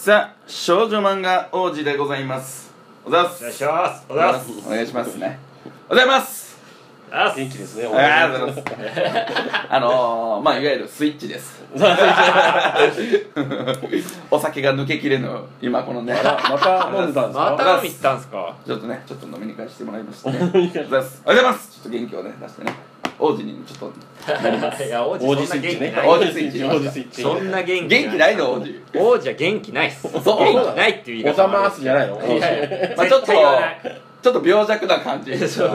さあ少女漫画王子でございます。おざいます。お願いします。おざいますお願いしますね。おはようございます。あ元気ですね。ありがとうございます。あのー、まあいわゆるスイッチです。お酒が抜けきれぬ今このね。また飲んでたんですか？また飲み行ったんすか？ちょっとねちょっと飲みに行かせてもらいまして。ねおはようございますおはようございます。ちょっと元気をね出してね。王子にちょっといや王子王子スイッチね。王子スイッチ。王子スイッチ。そんな元気元気ないの王子。王子は元気ないっす。元気ないっていう言いおざ方もあるますじゃないの。いやい。やまあちょっとちょっと病弱な感じ。そっ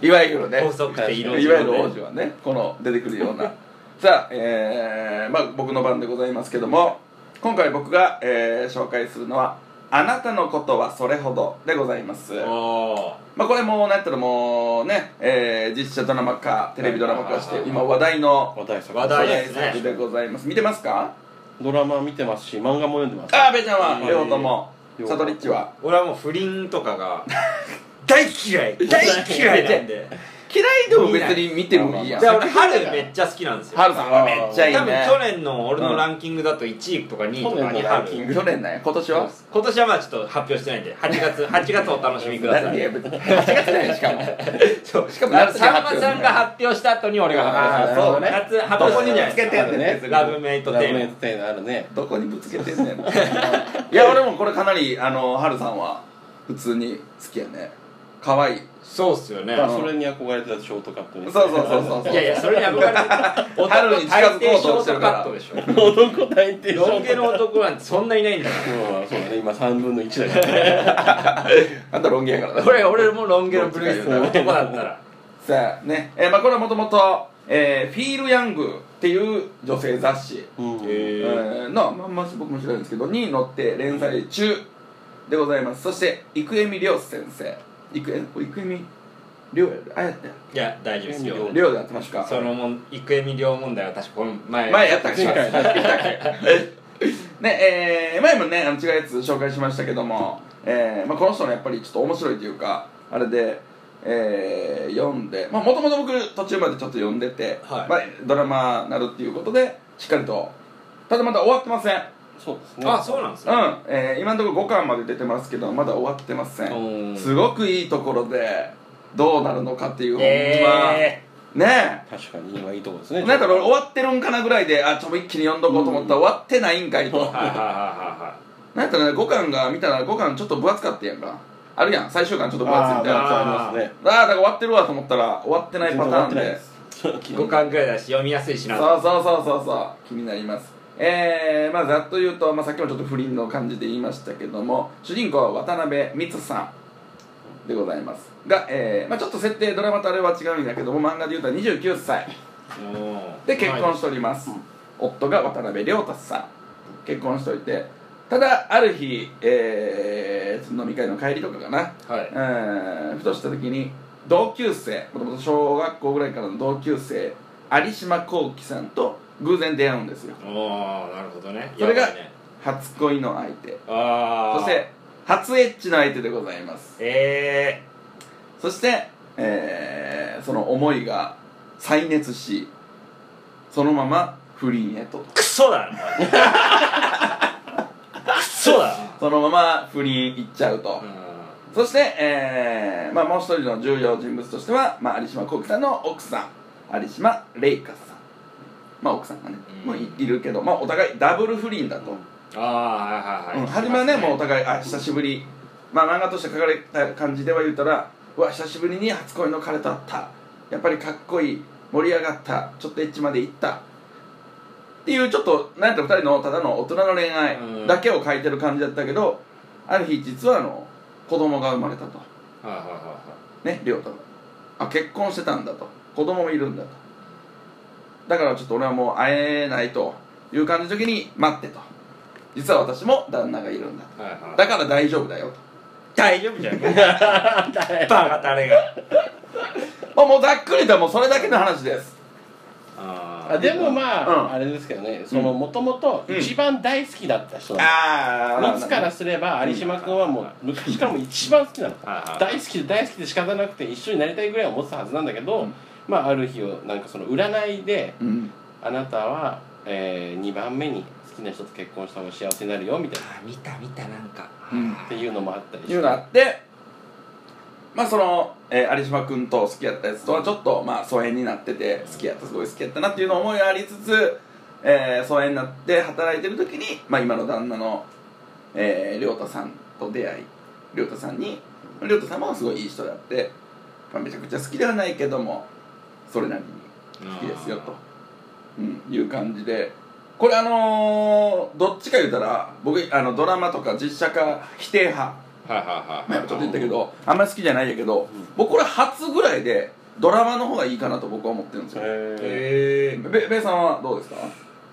ち いわゆるね。細くて色いわゆる王子はねこの出てくるような。さあ、えーまあ、僕の番でございますけども今回僕が、えー紹介するのは「あなたのことはそれほど」でございます。おまあこれもうなんやったらもうね、えー実写ドラマ化テレビドラマ化してはい今話題の話題作。話題でございます見てますか？ドラマ見てますし、漫画も読んでます。ああべちゃんは？はい両方とも？サトリッチは？俺はもう不倫とかが 大嫌い。大嫌いなんで 嫌いでも別に見てもいいやん。で俺春めっちゃ好きなんですよ。ハルさんは。めっちゃいいね。多分去年の俺のランキングだと1位とか2位とかに去年のランキン春。グ去年なんや今年は？今年はまあちょっと発表してないんで8月 8月お楽しみください。いや別に8月だよしかも そう。しかもさんまさんが発表した後に俺が発表しあーそう夏発表してるじゃないですか。どこにつけてんねラブメイトラブメイテーマあるね。どこにぶつけてんねん。いや俺もこれかなりあのハルさんは普通に好きやね。可愛いそうっすよね。まあそれに憧れてたショートカットに。そうそうそうそうそう。いやいやそれに憧れてる春に近づこうとしてるから。男大抵ショートカットでしょ。男大抵。ロン毛の男なんてそんないないんだかうんそうだね。今三分の一だからね。あんたロン毛やからら俺俺もロン毛のブルースの男だったら。さあね。えーまあこれはもともとえーフィール・ヤングっていう女性雑誌。うん。へえーーの、まあ、まあ僕も知らないんですけどに載って連載中でございます。そして生恵美涼先生生えこれ生恵美涼やであやったやいや大丈夫ですよ。涼でやってましたか？そのもん生恵美涼問題は確かこの前。前やったっけ？ねえー前もねあの違うやつ紹介しましたけども、えーまあ、この人のやっぱりちょっと面白いというかあれで、えー読んでもともと僕途中までちょっと読んでて、はい。まあ、ドラマなるっていうことでしっかりとただまだ終わってませんそうですね。あそうなんですね。うん、えー今のところ5巻まで出てますけどまだ終わってません。うんすごくいいところでどうなるのかっていう、えほんまね確かに今いいとこですね。えなんか俺終わってるんかなぐらいであちょっと一気に読んどこうと思ったら終わってないんかいと。ーはいはいはいはなんやったらね5巻が見たら5巻ちょっと分厚かったやんか。あるやん。最終巻ちょっと分厚いみたいな。ああーありますね。あーだから終わってるわと思ったら終わってないパターンで。全然終わってないですい5巻ぐらいだし読みやすいしな。そうそうそうそうそう。気になりますえー、まあざっと言うと、まあ、さっきもちょっと不倫の感じで言いましたけども主人公は渡辺美津さんでございます。が、えーまあ、ちょっと設定ドラマとあれは違うんだけども漫画で言うと29歳。で結婚しております、夫が渡辺亮太さん。結婚しておいてただある日、えー、飲み会の帰りとかかな、はい。えーふとした時に同級生もともと小学校ぐらいからの同級生有島幸喜さんと偶然出会うんですよ。おおなるほどね。それが初恋の相手。ああそして初エッチの相手でございます。えそして、えーその思いが再熱しそのまま不倫へと。ー、クソだな。クソだ そのまま不倫行っちゃうと、なそして、えーまあ、もう一人の重要人物としては、まあ、有島幸喜さんの奥さん有島玲香さんまあ奥さんがね、うん。もういいるけど、まあ、お互いダブル不倫だと、ああはいはいはい。うん初めはねもうお互いあ久しぶり。まあ漫画として書かれた感じでは言うたらうわ久しぶりに初恋の彼と会った。やっぱりかっこいい。盛り上がった。ちょっとエッチまで行った。っていうちょっとなんて二人のただの大人の恋愛だけを書いてる感じだったけど、ある日実はあの子供が生まれたと。はいはいはいはい。ね亮太があ結婚してたんだと。子供もいるんだとだからちょっと俺はもう会えないという感じの時に待ってと。実は私も旦那がいるんだはいはい。だから大丈夫だよと。大丈夫じゃん。バカタレが。まあもうざっくりともうそれだけの話です。ああでもまあ、うん。あれですけどね。そのもともと一番大好きだった人。ああミツからすれば有島君はもう昔からもう一番好きなの。はいはい。大好きで大好きで仕方なくて一緒になりたいぐらい思ってたはずなんだけど、うんまあある日をなんかその占いでうん。あなたは、え2番目に好きな人と結婚した方が幸せになるよみたいな。あ見た見たなんか。うん。っていうのもあったりして。いうのがあってまあその、えー有島君と好きやったやつとはちょっとまあ疎遠になってて好きやったすごい好きやったなっていうの思いがありつつ、えー疎遠になって働いてる時に、まあ、今の旦那の、えー、亮太さんと出会い亮太さんに亮太さんもすごいいい人であって、まあ、めちゃくちゃ好きではないけどもそれなりに好きですよと、うん、いう感じで。これあのーどっちか言うたら僕あのドラマとか実写化否定派。はいはいはい。まあ、ちょっと言ったけどあんまり好きじゃないんやけど、僕これ初ぐらいでドラマの方がいいかなと僕は思ってるんですよ。へへえべべイさんはどうですか？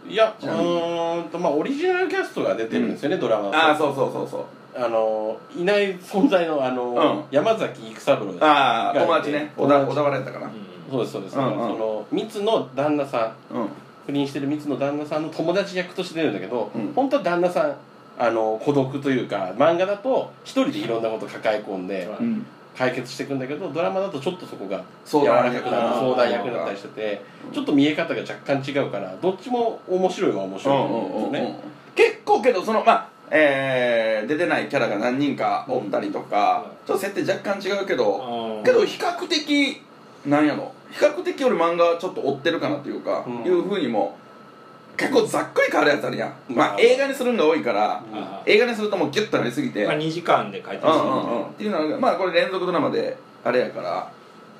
ーいやうーんとまあオリジナルキャストが出てるんですよね、ドラマああそうそうそうそう。あのいない存在のあの、うん。山崎育三郎です。ああが友達ね。小田小田原やったかなそうですそうです、うんうん。その三つの旦那さんうん。不倫してる三つの旦那さんの友達役として出るんだけど、うん。本当は旦那さんあの孤独というか漫画だと一人でいろんなこと抱え込んでうん。解決していくんだけどドラマだとちょっとそこが柔らかくなって相談役だったりしててちょっと見え方が若干違うからどっちも面白いは面う白いんうんうんうんん。ですよね。結構けどそのまあえー出てないキャラが何人かおったりとか、ちょっと設定若干違うけど、けど比較的なんやろ？比較的俺漫画ちょっと追ってるかなというか、うん。いうふうにも結構ざっくり変わるやつあるやん、まあまあ映画にするのが多いから、映画にするともうギュッとなりすぎて、まあ2時間で書いてますうんうんうん。っていうのがまあこれ連続ドラマであれやから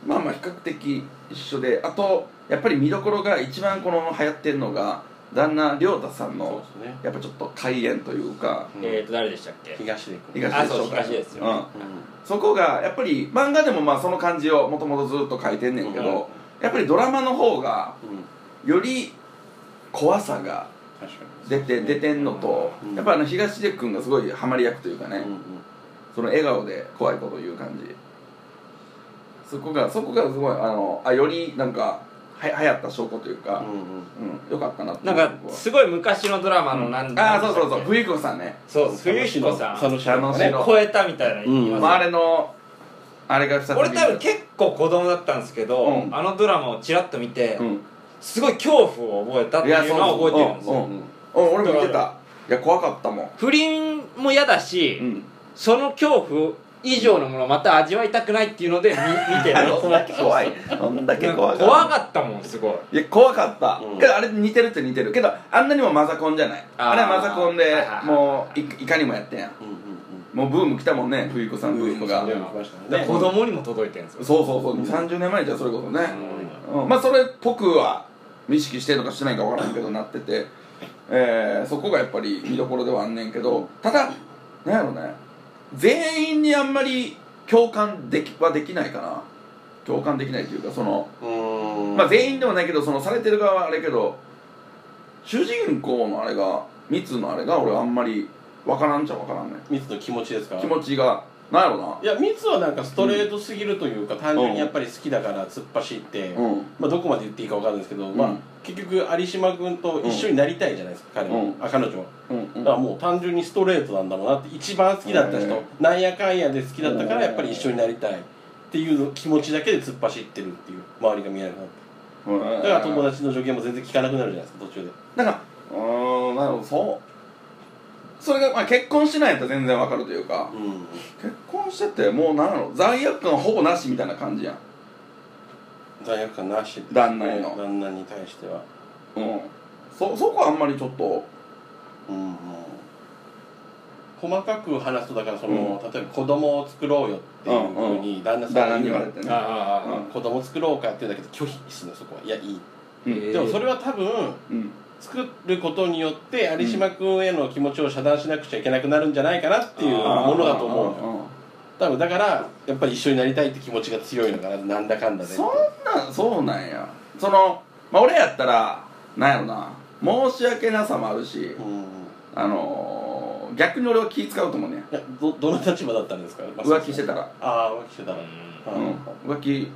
まあまあ比較的一緒であとやっぱり見どころが一番この流行ってるのが旦那亮太さんそうのですね。やっぱちょっと開演というかうん。えーと誰でしたっけ？東でしょうか東ですようん。うん。そこがやっぱり漫画でもまあその感じをもともとずっと書いてんねんけど、やっぱりドラマの方がうん。より怖さが確かに。出て出てんのと、うん。やっぱあの東出君がすごいハマり役というかね、うん。うんその笑顔で怖いこと言う感じ。そこがそこがすごいあのあよりなんかは流行った証拠というか、うんうん。うんよかったなってなんかすごい昔のドラマのなんああそうそうそう。冬冬子さんね、そう冬彦さん。佐野史郎佐野史郎ね超えたみたいな言いますまあ、あれのあれが俺多分結構子供だったんですけど、うん。あのドラマをちらっと見て、うん。すごい恐怖を覚えたっていうのは覚えてるんですよ。うんうんうん。俺も見てた。いや怖かったもん。不倫も嫌だし、うん。その恐怖以上のものをまた味わいたくないっていうので見 見てるどんだけ怖い。どんだけ怖かった怖かったもんすごい。いや怖かった、うん。けどあれ似てるって似てる。けどあんなにもマザコンじゃない。あー。あれはマザコンではいはいはい。もういいかにもやってんやん。うんうんもうブーム来たもんね冬子さんブームが子供にも届いてるんですよ。そうそうそう、30年前じゃそれこそね、ううん。まあそれっぽくは意識してるのかしてないかわからんけどなってて、えーそこがやっぱり見どころではあんねんけどただなんやろね全員にあんまり共感できはできないかな。共感できないというかその、まあ全員でもないけどそのされてる側はあれけど主人公のあれがミツのあれが俺あんまりわからんちゃわからんねミツの気持ちですか？気持ちがなんやろな。いやミツはなんかストレートすぎるというか、単純にやっぱり好きだから突っ走って、うん。まあ、どこまで言っていいかわかんないですけど、ん。まあ、結局有島君と一緒になりたいじゃないですか、彼は、うん。あ彼女は。うんうん。だからもう単純にストレートなんだろうなって一番好きだった人、うん。なんやかんやで好きだったからやっぱり一緒になりたいっていう気持ちだけで突っ走ってるっていう周りが見えなくなって。うん。だから友達の助言も全然聞かなくなるじゃないですか途中で。なんかうーんなるほど。そうそれが、まあ、結婚してないやったら全然わかるというかうん。結婚しててもうなんやろ罪悪感ほぼなしみたいな感じやん。罪悪感なし。ね旦那への。旦那に対しては。うん。そそこはあんまりちょっとうんうん。細かく話すとだからその、例えば子供を作ろうよっていうふうに旦那さんに言われてね。子供作ろうかって言うんだけど拒否するのそこは。いやいい、うん。えーでもそれは多分うん作ることによって有島君への気持ちを遮断しなくちゃいけなくなるんじゃないかなっていうものだと思うのよ。多分だからやっぱり一緒になりたいって気持ちが強いのかななんだかんだでそんなんそうなんや。その、まあ、俺やったらなんやろな。申し訳なさもあるしうん。あのー逆に俺は気使うと思うねどどの立場だったんですか？浮気してたら。ああ浮気してたら、うん。浮気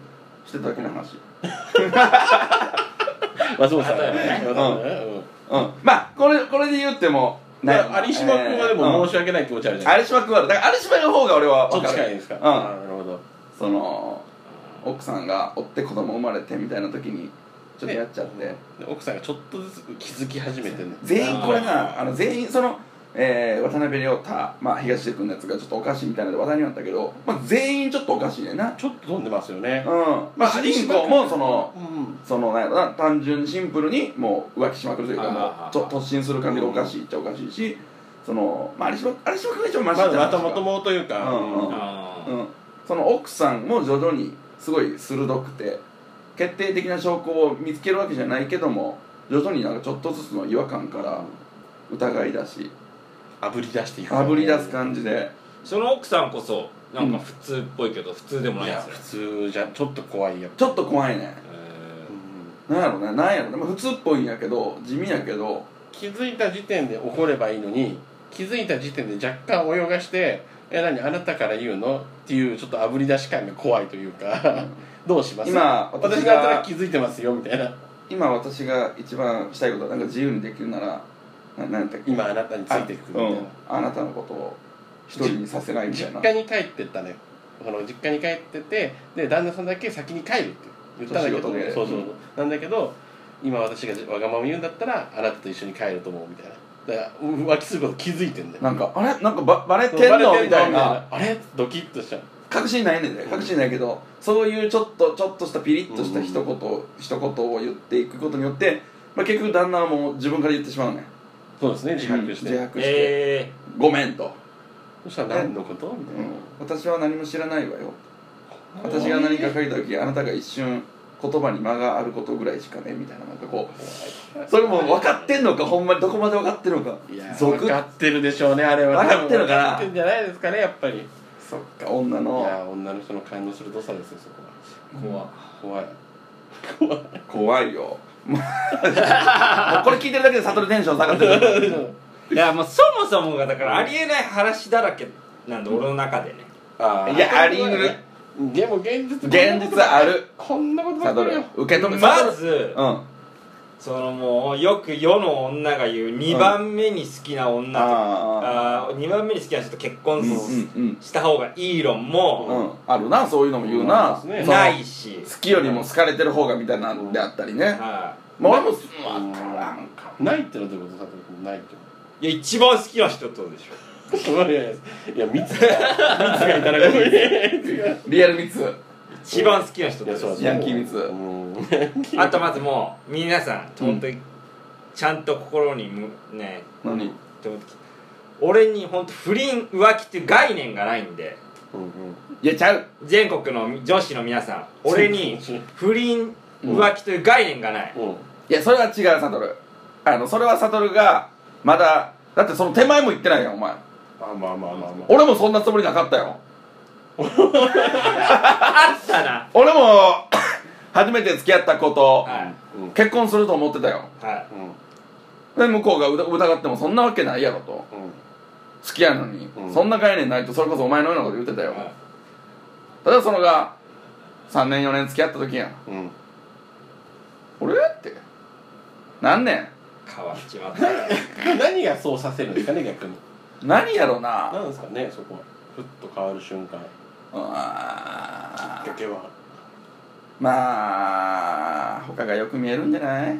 してただけの話 松本さん例えばね。うん。まあこれこれで言ってもうんだから有島君はでも申しし訳ない気持ちあるじゃない有島君はだから有島の方が俺は分かると近いんですか、うん。なるほど。その奥さんが追って子供生まれてみたいな時にちょっとやっちゃって、で奥さんがちょっとずつ気づき始めてんね。全員これなあの全員その、えー渡辺亮太、まあ、東出君のやつがちょっとおかしいみたいなので話題になったけど、まあ、全員ちょっとおかしいねんな。ちょっと飛んでますよね。うん。まあ主人公もそのうん。そのなんやろな単純にシンプルにもう浮気しまくるというかもうあーちょ突進する感じがおかしいっちゃおかしいしそのまあ有島君が一番マシまっちゃだまたもともというかうんうんあーうん、その奥さんも徐々にすごい鋭くて決定的な証拠を見つけるわけじゃないけども徐々になんかちょっとずつの違和感から疑い出しあぶり出していく。あぶり出す感じで。その奥さんこそなんか普通っぽいけど普通でもないいやんですよ。普通じゃちょっと怖いやっちょっと怖いね。えなんやろねなんやろね、まあ、普通っぽいんやけど地味やけど。気づいた時点で怒ればいいのに気づいた時点で若干泳がして「え何あなたから言うの?」っていうちょっとあぶり出し感が怖いというかどうします？今私私が気づいてますよみたいな。今私が一番したいことはなんか自由にできるならななん今あなたについていくみたいな、うん、あなたのことを一人にさせないみたい実な家に帰ってったのよ。その実家に帰っててで旦那さんだけ先に帰るって言ったんだけど。そうそう、うん。なんだけど今私がわがまま言うんだったらあなたと一緒に帰ると思うみたいな。だから浮気すること気づいてんだよ。なんかあれ？なんかババレてんのみたいな。あれ？ドキッとしちゃう確信ないねんで確信ないけどそういうちょっとちょっとしたピリッとした一言、一言を言っていくことによって、まあ、結局旦那はもう自分から言ってしまうねそうですね自白して、自白して、えごめんと、そしたら何のこと？みたいな、私は何も知らないわよ。私が何か書いた時あなたが一瞬言葉に間があることぐらいしかねみたいななんかこう。それも分かってんのか？ほんまに？どこまで分かってるのか？いや俗。分かってるでしょうねあれは。分かってるのかな分かってんじゃないですかねやっぱり。いそっか女の。や女の人の感の鋭さですよそこは。怖っ怖い。怖いよも うもうこれ聞いてるだけで悟るテンション下がってる。いやもうそもそもがだからありえない話だらけなんで俺の中でね。あー。いやあり得るでも現実現実ある。こんなことばっかりよ。受け止めまずうんそのもうよく世の女が言う2番目に好きな女とああ2番目に好きな人と結婚うんうんした方がいい論うもんあるなそういうのも言うな、そうですね。ないし。好きよりも好かれてる方がみたいなんであったりね、はまあ俺もうん分からんかないってのはどういうこと佐藤君ないっていいや一番好きな人とでしょ。いやいやいや蜜が蜜がいたらごめんね。リアル密一番好きな人です。ヤンキー蜜うん。あとまずもう皆さん本当にちゃんと心にむね何？俺に本当不倫浮気っていう概念がないんで。うんうん。いやちゃう。全国の女子の皆さん俺に不倫浮気という概念がない、うん。いやそれは違う悟あのそれは悟がまだだってその手前も言ってないよお前。あまあまあまあまあ。俺もそんなつもりなかったよあったな。俺も 初めて付き合った子とはうん結婚すると思ってたよ。い。はうん。で向こうが疑疑ってもそんなわけないやろと。うん。好きやのに、うん。そんな概念ないとそれこそお前のようなこと言ってたよ、いはい。ただそのが3年4年付き合った時やん。うん。俺って何年？変わっちまった 何がそうさせるんですかね逆に。何やろな。なんですかねそこは。ふっと変わる瞬間あきっかけは？まあ他がよく見えるんじゃない？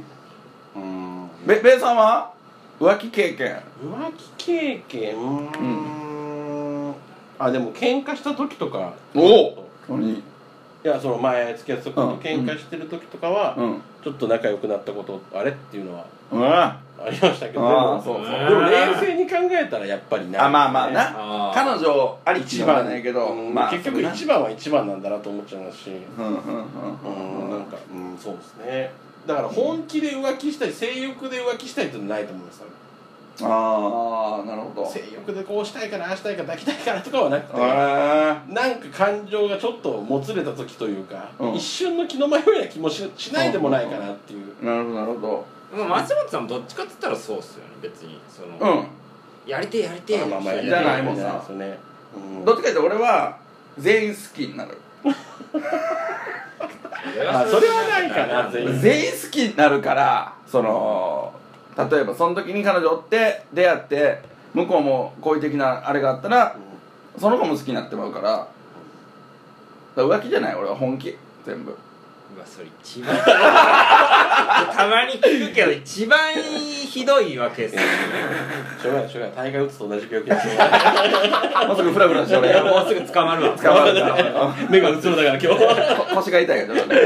うん。べべイさんは？浮気経験。浮気経験？うーん。あでも喧嘩した時とか。おお何？いやその前付き合った時うん。に喧嘩してる時とかは、うんちょっと仲良くなったことあれ？っていうのはうん。あありましたけど。であもそうそう。うんでも冷静に考えたらやっぱりない、まあまあな。あー。彼女ありき一では番ないけど、うんまあ結局一番は一番なんだなと思っちゃいますし。うんうんうんううんんなんかうんそうですね。だから本気で浮気したい性欲で浮気したいってのはないと思いますああなるほど。性欲でこうしたいからああしたいから抱きたいからとかはなくてあなんか感情がちょっともつれた時というか、うん。一瞬の気の迷いな気もししないでもないかなっていう、あなるほどなるほど。まあ松本さんもどっちかっつったらそうっすよね別に。その、うん。やりてえやりてえまあまあじゃないもんな。じゃないですよね、うん。どっちかというと俺は全員好きになる。あそれはないかな全員。全員好きになるからその例えばその時に彼女おって出会って向こうも好意的なあれがあったらその子も好きになってまうからだから浮気じゃない俺は本気。全部。うわそれ一番。たまに聞くけど一番ひどいわけですよしょうがないしょうがない。大概打つと同じ病気だしょうがないもうすぐフラフラして俺もうすぐ捕まるわ。捕まるから目がうつろだから今日。こ 腰が痛いから。ちょっとね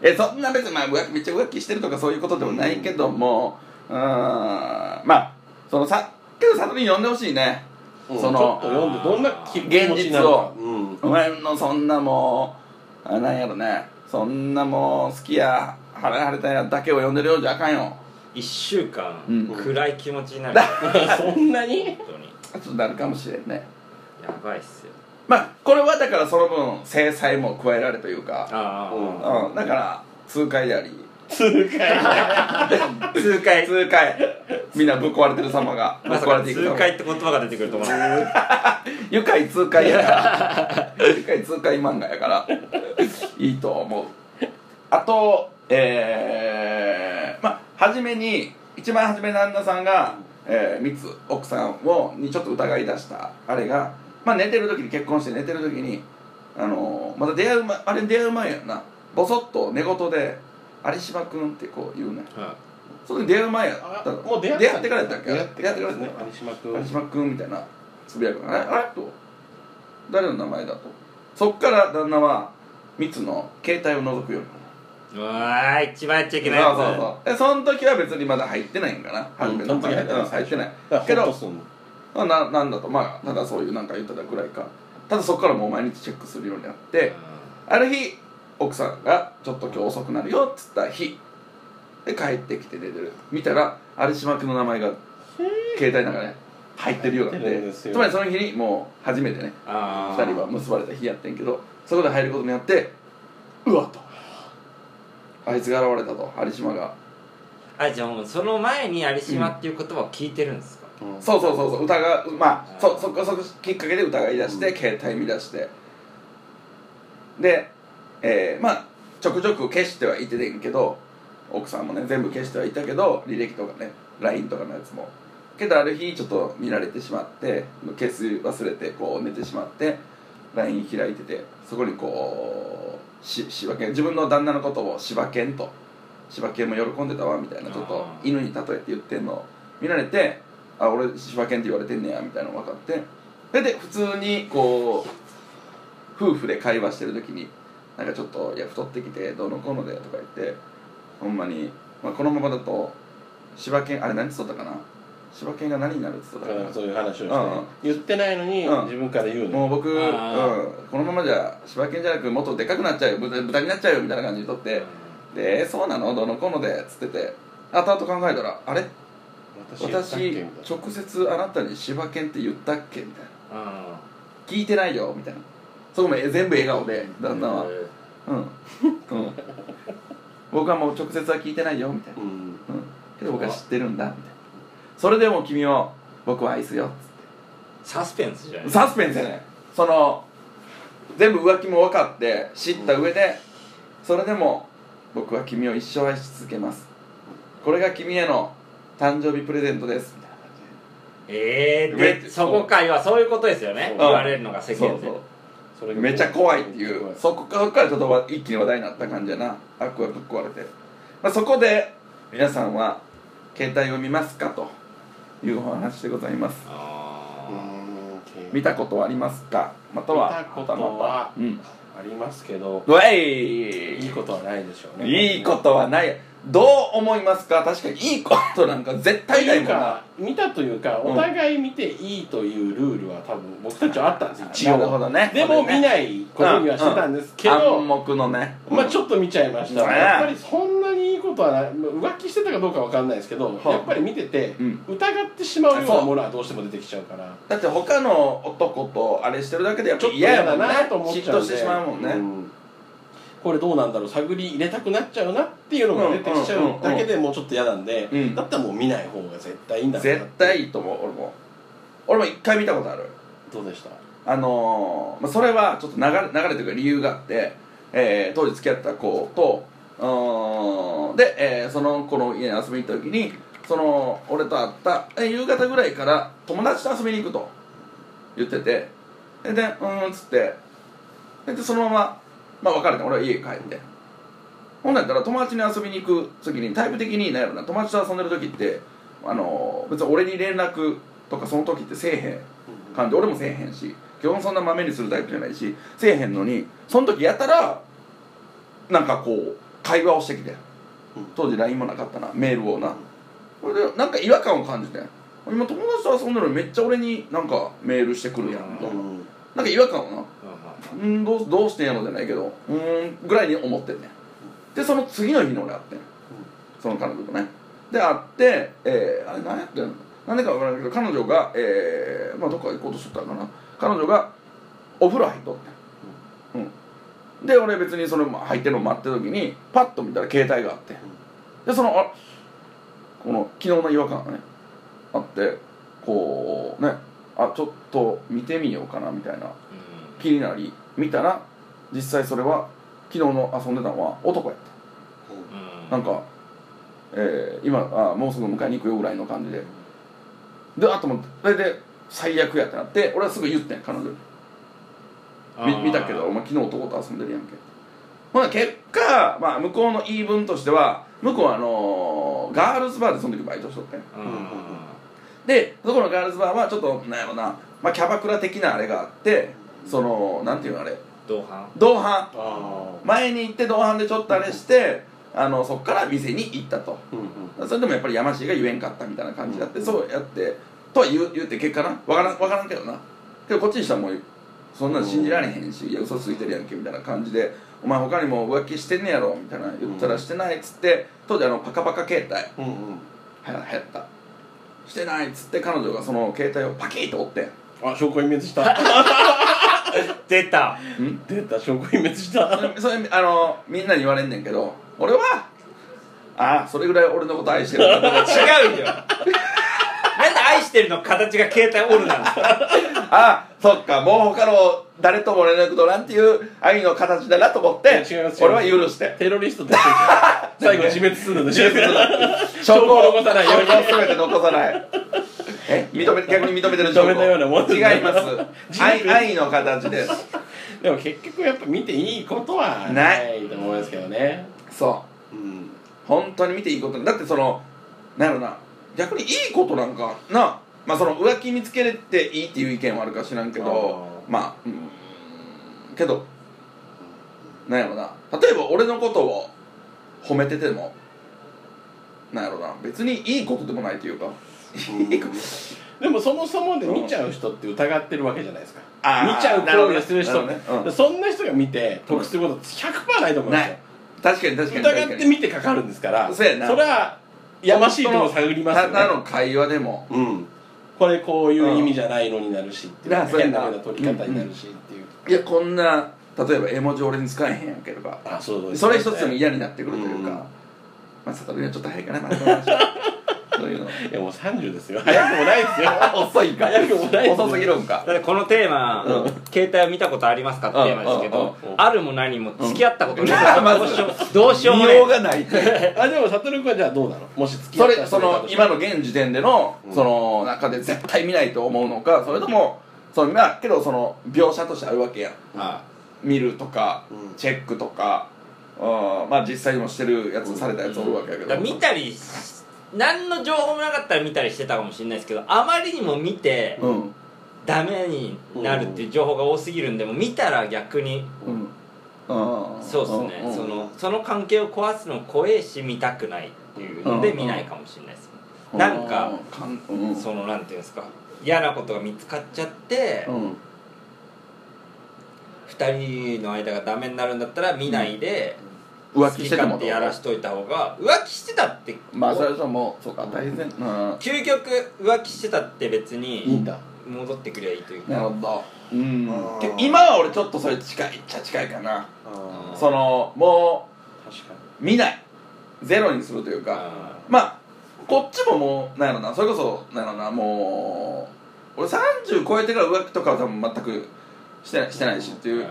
えそんな別にまあめっちゃ浮気してるとかそういうことでもないけどもうーんまあそのさけど里に呼んでほしいね。うんそのちょっと読んでどんな気現実を気持ちになるか。うん。お前のそんなもうあなんやろね。そんなもう好きや晴れ晴れたやだけを呼んでるようじゃあかんよ。1週間、うん。暗い気持ちになる。そんなに。ちょっとなるかもしれんね。やばいっすよまあこれはだからその分制裁も加えられというか、あうんうん、だから痛快であり痛快あ痛快痛快みんなぶっ壊れてる様がぶっまさか壊れていく様痛快って言葉が出てくると思わなかった愉快痛快やから愉快痛快漫画やからいいと思う。あとえー、まあ初めに一番初め旦那さんが、えー、三つ奥さんをにちょっと疑い出したあれがまあ寝てる時に結婚して寝てる時にあのーまだ出会う前あれ出会う前やんな。ボソッと寝言で「有島君」ってこう言うねん。はそれ出会う前やったもう出会ってからやったっけ？出会ってからですね。出会有島君。有島君みたいなつぶやくあれあれ？と。誰の名前だと？そっから旦那は三つの携帯を覗くようになる。いうわー一番やっちゃいけないやつ。そうそうそう。でその時は別にまだ入ってないんかな。初めのその時入ってないうん入ってない。だけどまあななんだとまあただそういうなんか言ってたぐらいか。ただそこからもう毎日チェックするようになってある日奥さんが「ちょっと今日遅くなるよ」っつった日。で帰ってきて寝てる。見たら有島君の名前が携帯の中で入ってるようになんでつまりその日にもう初めてねあー。2人は結ばれた日やってんけどそこで入ることによってうわっと。あいつが現れたと有島が。あじゃあもうその前に有島っていう言葉を聞いてるんですか、うん。そうそうそうそう疑うまあそそこそこきっかけで疑い出して、携帯見出して。で、えーまあちょくちょく消してはいててんけど奥さんもね全部消してはいたけど履歴とかね LINE とかのやつも。けどある日ちょっと見られてしまって消す忘れてこう寝てしまって LINE 開いててそこにこうし柴犬自分の旦那のことを柴犬と。柴犬も喜んでたわみたいなちょっと犬に例えて言ってんのを見られてあ俺柴犬って言われてんねやみたいなの分かって。でで普通にこう夫婦で会話してる時になんかちょっと「いや太ってきてどうのこうので」とか言ってほんまに、まあ、このままだと柴犬あれ何つっとったかな？柴犬が何になるっつっとったかな？そういう話をして、うん。うん言ってないのに、うん。自分から言うの。もう僕、うん、あこのままじゃ柴犬じゃなくもっとでかくなっちゃうよ豚豚になっちゃうよみたいな感じでとって。で「そうなの？どうのこうので」っつってて。後々考えたら「あれ？私直接あなたに柴犬って言ったっけ?」みたいな。あ「聞いてないよ」みたいな。そこも全部笑顔で旦那は「うん。うん。僕はもう直接は聞いてないよ」みたいな。うん。うん。けど僕は知ってるんだみたいな。それでも君を僕は愛すよっつって。サスペンスじゃない。サスペンスやねその全部浮気も分かって知った上でそれでも僕は君を一生愛し続けます。これが君への誕生日プレゼントです。みたいな感ええめっでそこかいはそういうことですよね。言われるのがじ世間で。そうそれめっちゃ怖いっていう。怖そこからちょっと一気に話題になった感じやな。あっこがぶっ壊れて、まあ、そこで皆さんは携帯を見ますかというお話でございます。見たことはありますか？または見たことはうん。ありますけど。いいことはないでしょうね。いいことはないどう思いますか？確かにいいことなんか絶対ないうもん見たというかうん。お互い見ていいというルールは多分僕たちはあったんです一応なるほどね。でも見ないことにはしてたん。ですけど、暗黙のね。まあちょっと見ちゃいました、ねやっぱりそんなにいいことはない浮気してたかどうかわかんないですけど、はあやっぱり見てて、うん。疑ってしまうようなものはどうしても出てきちゃうから。だって他の男とあれしてるだけでやっぱちょっと嫌やもんね。嫌だなと思っちゃうんで。嫉妬してしまうもんね、うんこれどうなんだろう探り入れたくなっちゃうなっていうのが出てきちゃうだけでもうちょっと嫌なんで、うん。だったらもう見ない方が絶対いいんだな。絶対いいと思う俺も。俺も一回見たことある。どうでした？あのーまあ、それはちょっと流れ流れというか理由があって、えー当時付き合ってた子とうーんで、えーその子の家に遊びに行った時にその俺と会った、えー夕方ぐらいから友達と遊びに行くと言っててででうーんっつってででそのまま、まあ、別れて俺は家帰って。ほんなんやったら友達に遊びに行く時にタイプ的に何やろな友達と遊んでる時ってあの別に俺に連絡とかその時ってせえへん。感じ俺もせえへんし基本そんなまめにするタイプじゃないしせえへんのにその時やったらなんかこう会話をしてきて当時 LINE もなかったなメールをな。これでなんか違和感を感じて今友達と遊んでるのにめっちゃ俺になんかメールしてくるやんと。うん。なんか違和感をなんどうどうしてんやろじゃないけどうんぐらいに思ってんねん。でその次の日に俺会ってん。その彼女とね。で会ってえー、あれ何やってんの？何でか分からないけど彼女がえー、まあどっか行こうとしとったんかな。彼女がお風呂入っとってで俺別にそれまあ入ってるの待ってる時にパッと見たら携帯があってでそのあこの昨日の違和感がねあってこうねあちょっと見てみようかなみたいな。気になり見たら実際それは昨日の遊んでたのは男やった。なんか、えー今あもうすぐ迎えに行くよぐらいの感じで。であともうそれで最悪やってなって俺はすぐ言ってん彼女に。み見たけどお前昨日男と遊んでるやんけ。ほな結果、まあ、向こうの言い分としては向こうはあのーガールズバーでその時バイトしとってん。でそこのガールズバーはちょっとなんやろな、まあ、キャバクラ的なあれがあってそのなんていうのあれ？同伴？同伴。あ前に行って同伴でちょっとあれしてあのそこから店に行ったと。ーうんうん。それでもやっぱり山氏が言えんかったみたいな感じであって、そうやってとは言う言うて結果な。わからんわからんけどな。けどこっちにしたらもうそんなの信じられへんしいや嘘ついてるやんけみたいな感じでお前他にも浮気してんねやろみたいな言ったらしてないっつって当時あのパカパカ携帯。うんうん。はや流行った。してないっつって彼女がその携帯をパキッと折ってあ証拠隠滅した 出た。ん出た証拠隠滅した。それそれあのみんなに言われんねんけど俺はああそれぐらい俺のこと愛してる違うよ。なんで愛してるの形が携帯オルなんですかあそっかもう他の誰とも連絡取らんっていう愛の形だなと思って違います違います。俺は許して。テロリストとして。最後自滅するので。証証拠を残さない。ように証拠を全て残さないえ 認め逆に認めてる証拠認めたような違います。愛愛の形です。でも結局やっぱ見ていいことはないと思いますけどね。そう。うん。本当に見ていいこと。だってそのなんやろな。逆にいいことなんかな。まあその浮気見つけれていいっていう意見はあるか知らんけど。あまあうん。けどなんやろな。例えば俺のことを褒めててもなんやろな。別にいいことでもないというかでもそもそもで見ちゃう人って疑ってるわけじゃないですか。見ちゃう行為をする人。ねなるほどね。そんな人が見て得することって100%ないと思うんですよ。確かに確かに確かに。疑ってみてかかるんですからそれはやましいところ探りますよただねの会話でも。うん。これこういう意味じゃないのになるしっていううん。変な取り方になるしっていう。いやこんな例えば絵文字俺に使えへんやんけとか。あそうそれ一つでも嫌になってくるというか、うん。まあ悟りはちょっと早いかな。まだこの話はそういうの。いやもう30ですよ。早くもないですよ。遅いか早くもないです遅すぎるんか。だってこのテーマ、うん。携帯を見たことありますかってテーマですけど、うんうんあるも何も付き合ったことない、どうしようどうしようも見ない。ようがない。ってあでも悟君はじゃあどうなの？もし付き合ったそれその今の現時点でのうん。その中で絶対見ないと思うのかそれともそのまあけどその描写としてあるわけや見るとかうん。チェックとか。うん。まあ実際にもしてるやつされたやつおるわけやけど。だから見たりし何の情報もなかったら見たりしてたかもしれないですけどあまりにも見てうん。ダメになるっていう情報が多すぎるんでもう見たら逆に。うん。うんそうですね、ん。ん。そのその関係を壊すの怖えし見たくないっていうのでうん。見ないかもしれないです、なんかかん。うん。そのなんていうんですか嫌なことが見つかっちゃって、うん。二人の間がダメになるんだったら見ないで、浮気しててもやらしといた方が浮気してたってまあそれはもうそうか大前うん。究極浮気してたって別いいにんだ。戻ってくりゃいいというか。なるほど。うん。今は俺ちょっとそれ近いっちゃ近いかな。あそのも確かう見ない。ゼロにするというか。あまあこっちももうなんやろな。それこそなんやろな。もう俺30超えてから浮気とかは多分全くしてないしてないしっていう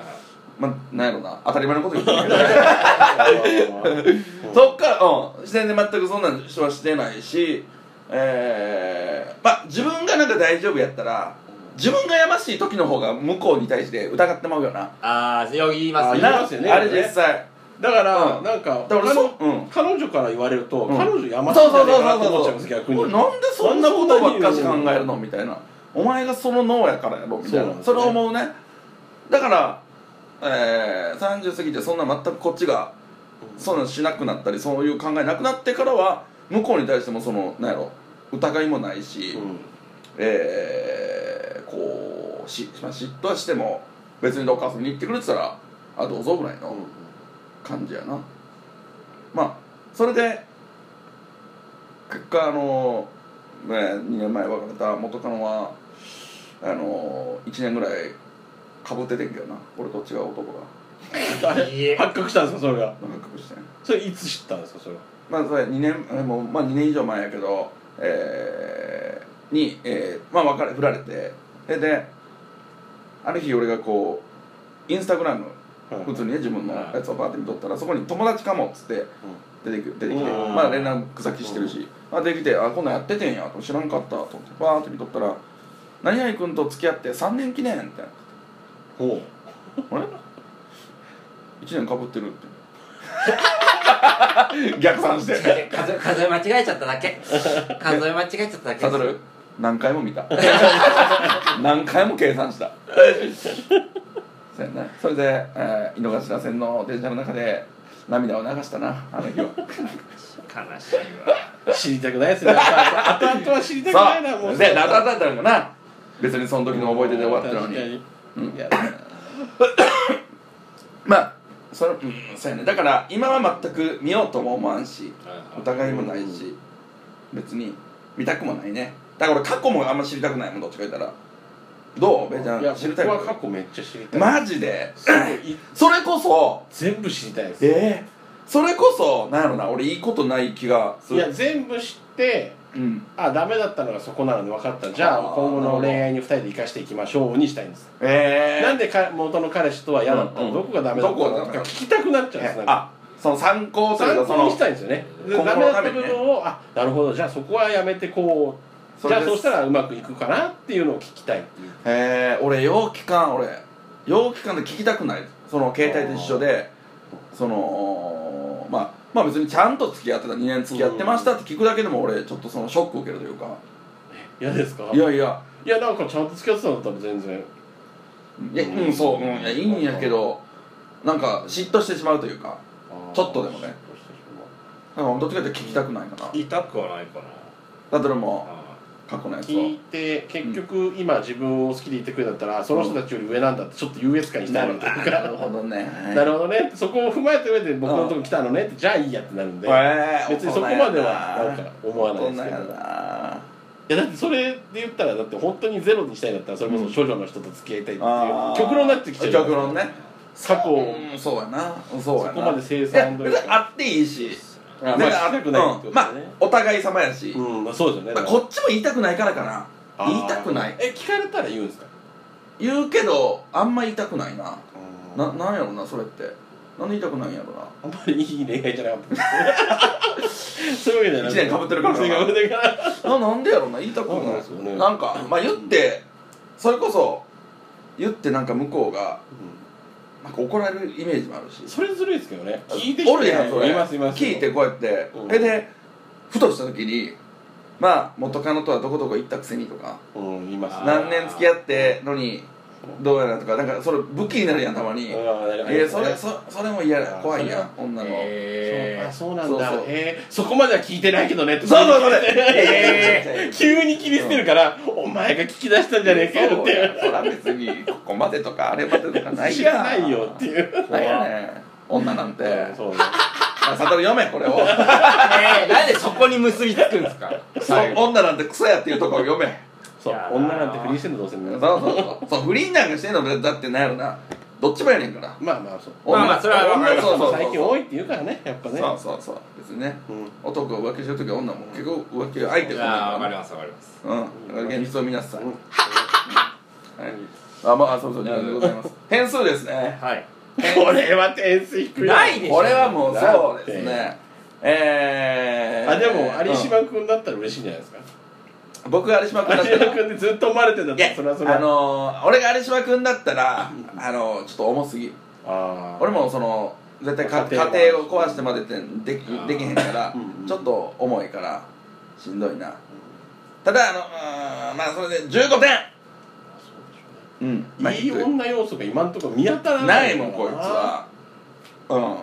まあなんやろな。当たり前のこと言ってるけど。に そっからうん。視点で全くそんな人はしてないしえー、まあ自分がなんか大丈夫やったら自分がやましい時の方が向こうに対して疑ってまうよな。ああよく言いますあね言いますよね。あれ実際。だから、うん。なんかだからそうん。彼女から言われると、うん。彼女山下じゃねえかなって思っちゃいます逆に。なんでそんなことばっかし考えるの？みたいな。お前がその脳やからやろ？みたいな。そ,、そうなんですね。れ思うね。だから、えー、30過ぎてそんな全くこっちがそんなんしなくなったりそういう考えなくなってからは向こうに対してもそのなんやろ疑いもないし、うん。えー、こうし、まあ、嫉妬はしても別にどっか遊びに行ってくれてたらあどうぞぐらいの感じやな。まあそれで結果あの、ね、2年前別れた元カノはあの1年ぐらいかぶっててんけどな。俺と違う男が。あれ発覚したんですかそれが？なんか隠してん。それいつ知ったんですかそれは？まあそれ2年えもう、まあ、2年以上前やけどえー、に、えー、まあ別れ振られて。でである日俺がこうインスタグラム普通にね自分のやつをバーって見とったらそこに「友達かも」っつって出てき出てきて。うん。まあ連絡先してるし、あ出てきて「あこんなんやっててんや」と。知らんかったと思ってバーって見とったら「何々君と付き合って3年記念」ってほあれ ?1 年かぶってるって。逆算して。数え数え間違えちゃっただけ。数え間違えちゃっただけサドル？何回も見た。何回も計算した。そうやな。それで、えー井の頭線の電車の中で涙を流したなあの日は。悲しいわ。う知りたくないですね。あとあとは知りたくないなもう。そうでなだだったのかな。別にその時の思い出で終わってるの確かににいや。だ なまあそれうんそうやね。だから今は全く見ようとも思わんし疑いもないし別に見たくもないね。だから俺過去もあんま知りたくないもんどっちか言ったら。どう？べちゃいやん知りたい僕は過去めっちゃ知りたい。マジで？すごい。それこそ。全部知りたいです。ええそれこそなんやろな俺いいことない気がする。いや全部知ってうん。あダメだったのがそこなので分かった。じゃああー今後の恋愛に2人で生かしていきましょうにしたいんです。ええなんでか元の彼氏とは嫌だったの、うんどこがダメだったの？どこがダメだった聞きたくなっちゃうんですなんかあその参考というかそ考にしたいんですよね。で今後ダメだったのためにね。部分を、あなるほど。じゃあそこはやめてこう。じゃあそうしたらうまくいくかなっていうのを聞きたいっていう。へえ俺陽気感俺陽気感で聞きたくない。その携帯と一緒で。そのまあまあ別にちゃんと付き合ってた2年付き合ってましたって聞くだけでも俺ちょっとそのショック受けるというか。嫌ですか？いやいや。いやなんかちゃんと付き合ってたんだったら全然。いやうんそう、うん、いやいいんやけどなんか嫉妬してしまうというか。ちょっとでもね。なんかどっちかって聞きたくないかな痛くはないかな。だって俺もあ過去のやつを。聞いて結局今自分を好きでいてくれたったらその人たちより上なんだってちょっと優越感になるというかなるほどね。なるほどね。そこを踏まえた上で僕のとこ来たのねってじゃあいいやってなるんで。別にそこまではな。んか思わないですけど。大人やだってそれで言ったらだって本当にゼロにしたいんだったらそれこそ処女の人と付き合いたいっていう極論になってきちゃう極論ね。過去うんそうやな。そうやな。そこまで生産別にあっていいしあだからまあ聞きたくないってことね。うんまあお互い様やし、うんまあそうですよね。まあこっちも言いたくないからかな。あー。言いたくない。え聞かれたら言うんですか？言うけどあんま言いたくないな。ななんやろなそれって。なんで言いたくないんやろな。あんまりいい恋愛じゃなかった。そういうわけじゃなく一年被ってるから一年被ってるからな。なんでやろな言いたくない。そうなんですよね。なんかまあ言ってそれこそ言ってなんか向こうがなんか怒られるイメージもあるし。それずるいですけどね。聞いてきておるやんそれ。いますいます。聞いてこうやって、うん。でふとした時にまあ元カノとはどこどこ行ったくせにとか。うんいますあー何年付き合ってのにどうやらとかなんかそれ武器になるやんたまに、えー、それそそれも嫌やあー怖いやん女の、えあそうなんだ。そうそう。へえそこまでは聞いてないけどねってそうそうそれ。えー。急に切り捨てるからお前が聞き出したんじゃねえかよって。そら別にここまでとかあれまでとかない知やん。らないよっていう。ないやね。女なんて。そうねあ悟読めこれを。えー、なんでそこに結びつくんですか？そう女なんてクソやっていうところ読めそう女なんて不倫してんのどうせみんな。そうそうそう。そう不倫なんかしてんのだってなんやろな。どっちもやねんから。まあまあそう。まあまあそれはわかる。そうそうそう最近多いって言うからねやっぱね。そうそうそう別にね。うん。男が浮気してる時は女も結構浮気相手いがやーわかりまますわかります。うん。だから現実を見なさい、うん。はい、あまあそうそうありがとうございます。点数ですね。はい。これは点数低い。ないでしょ。これはもうそうですね。えー、あでも有うん島君だったら嬉しいんじゃないですか？僕が有島君だったら。君でずっと思われてんだっいやそれはそれあのー、俺が有島君だったらあのー、ちょっと重すぎ。あー。俺もその絶対か家家庭を壊してまでってできあーできへんからうん。うんちょっと重いからしんどいな。ただあのうーんまあそれで15点。うん。まあいい女要素が今んところ見当たらなな。いいもんこいつは。うん。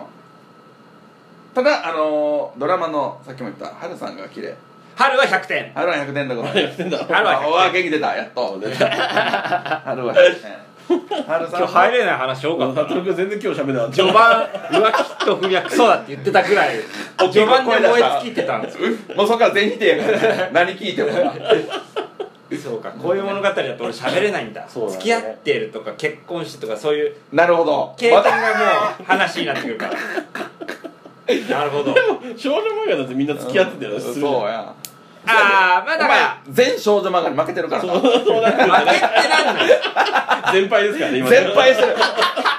ただあのードラマのさっきも言ったハルさんが綺麗春は100点。ハルは100点でござだ。ろ春は100点。あお元気出た。やっと。出 春は100点。春さん今日入れない話多かった全然今日喋んなかった。序盤浮気と不良クソだって言ってたくらい。序盤で燃え尽きてたんです。よもうそこから全否定やから。何聞いても。なそうかこういう物語だと俺喋れないんだ。付き合ってるとか結婚してとかそういうなるほど。経験がもう話になってくるから なるほど。少女漫画だってみんな付き合ってたよそうするじゃんや。ああまだから全少女漫画に負けてるからな。そうそうなってる負けってなんなんです先輩ですからね今先輩してる。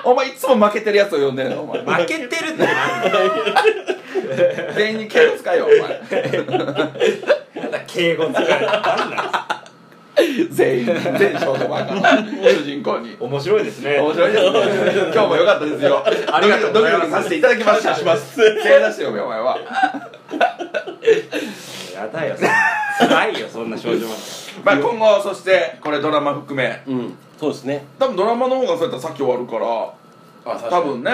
お前いつも負けてるやつを呼んでんのお前。負けてるってなんだ全員に敬語使えよお前。敬語使われてなんなん 全員全少女漫画。の主人公に面白いですね。面白いですね。今日も良かったですよ。ありがとうございます。ドキドキさせていただきましたしますしてよお前は。やだよ。辛いよそんな少女漫まあ今後そしてこれドラマ含め。うん。そうですね。多分ドラマの方がそうやったらさっき終わるから。あ多分ね。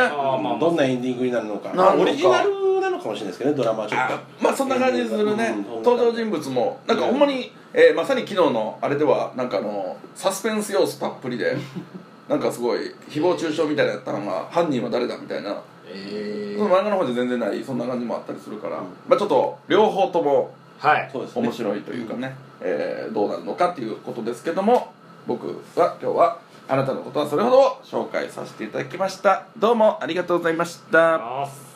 どんなエンディングになるのか。オリジナルなのかもしれないですけどねドラマはちょっあとまあそんな感じするね。うん。登場人物も。なんかほんまに、えーまさに昨日のあれではなんかあのサスペンス要素たっぷりで なんかすごい誹謗中傷みたいなやったのが犯人は誰だみたいな。えその漫画の方で全然ないそんな感じもあったりするから、まあちょっと両方ともはい。そうですね。面白いというかね、えーどうなるのかっていうことですけども僕は今日はあなたのことはそれほど紹介させていただきました。どうもありがとうございました。